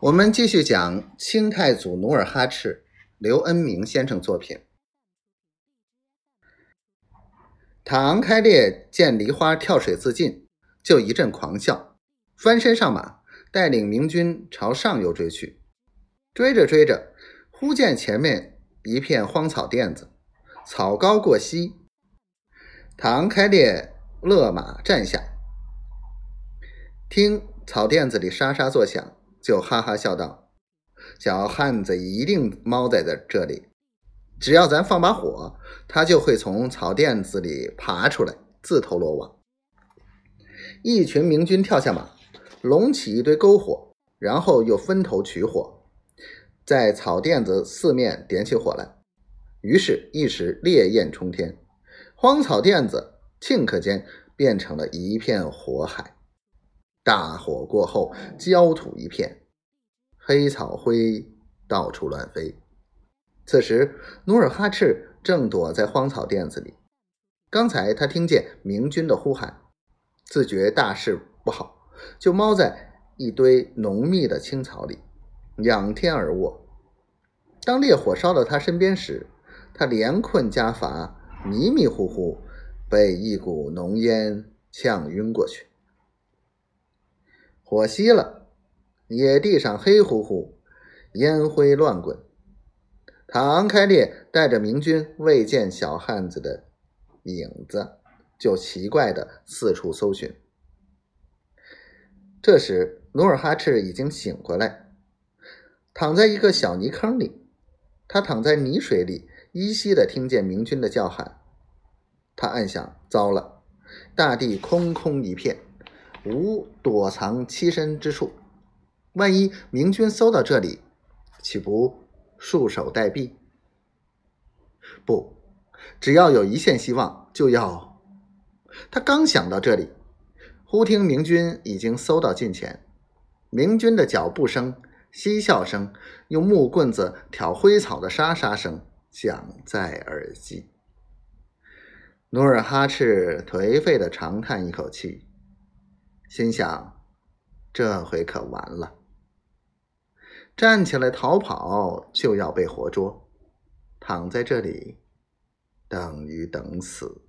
我们继续讲清太祖努尔哈赤，刘恩明先生作品。唐开烈见梨花跳水自尽，就一阵狂笑，翻身上马，带领明军朝上游追去。追着追着，忽见前面一片荒草甸子，草高过膝。唐开烈勒马站下，听草甸子里沙沙作响。就哈哈笑道：“小汉子一定猫在这这里，只要咱放把火，他就会从草甸子里爬出来，自投罗网。”一群明军跳下马，拢起一堆篝火，然后又分头取火，在草甸子四面点起火来。于是，一时烈焰冲天，荒草甸子顷刻间变成了一片火海。大火过后，焦土一片，黑草灰到处乱飞。此时，努尔哈赤正躲在荒草甸子里。刚才他听见明军的呼喊，自觉大事不好，就猫在一堆浓密的青草里，仰天而卧。当烈火烧到他身边时，他连困加乏，迷迷糊糊，被一股浓烟呛晕过去。火熄了，野地上黑乎乎，烟灰乱滚。唐开烈带着明军未见小汉子的影子，就奇怪的四处搜寻。这时，努尔哈赤已经醒过来，躺在一个小泥坑里。他躺在泥水里，依稀的听见明军的叫喊。他暗想：糟了，大地空空一片。无躲藏栖身之处，万一明军搜到这里，岂不束手待毙？不，只要有一线希望，就要……他刚想到这里，忽听明军已经搜到近前，明军的脚步声、嬉笑声，用木棍子挑灰草的沙沙声响在耳际。努尔哈赤颓废的长叹一口气。心想：这回可完了。站起来逃跑就要被活捉，躺在这里等于等死。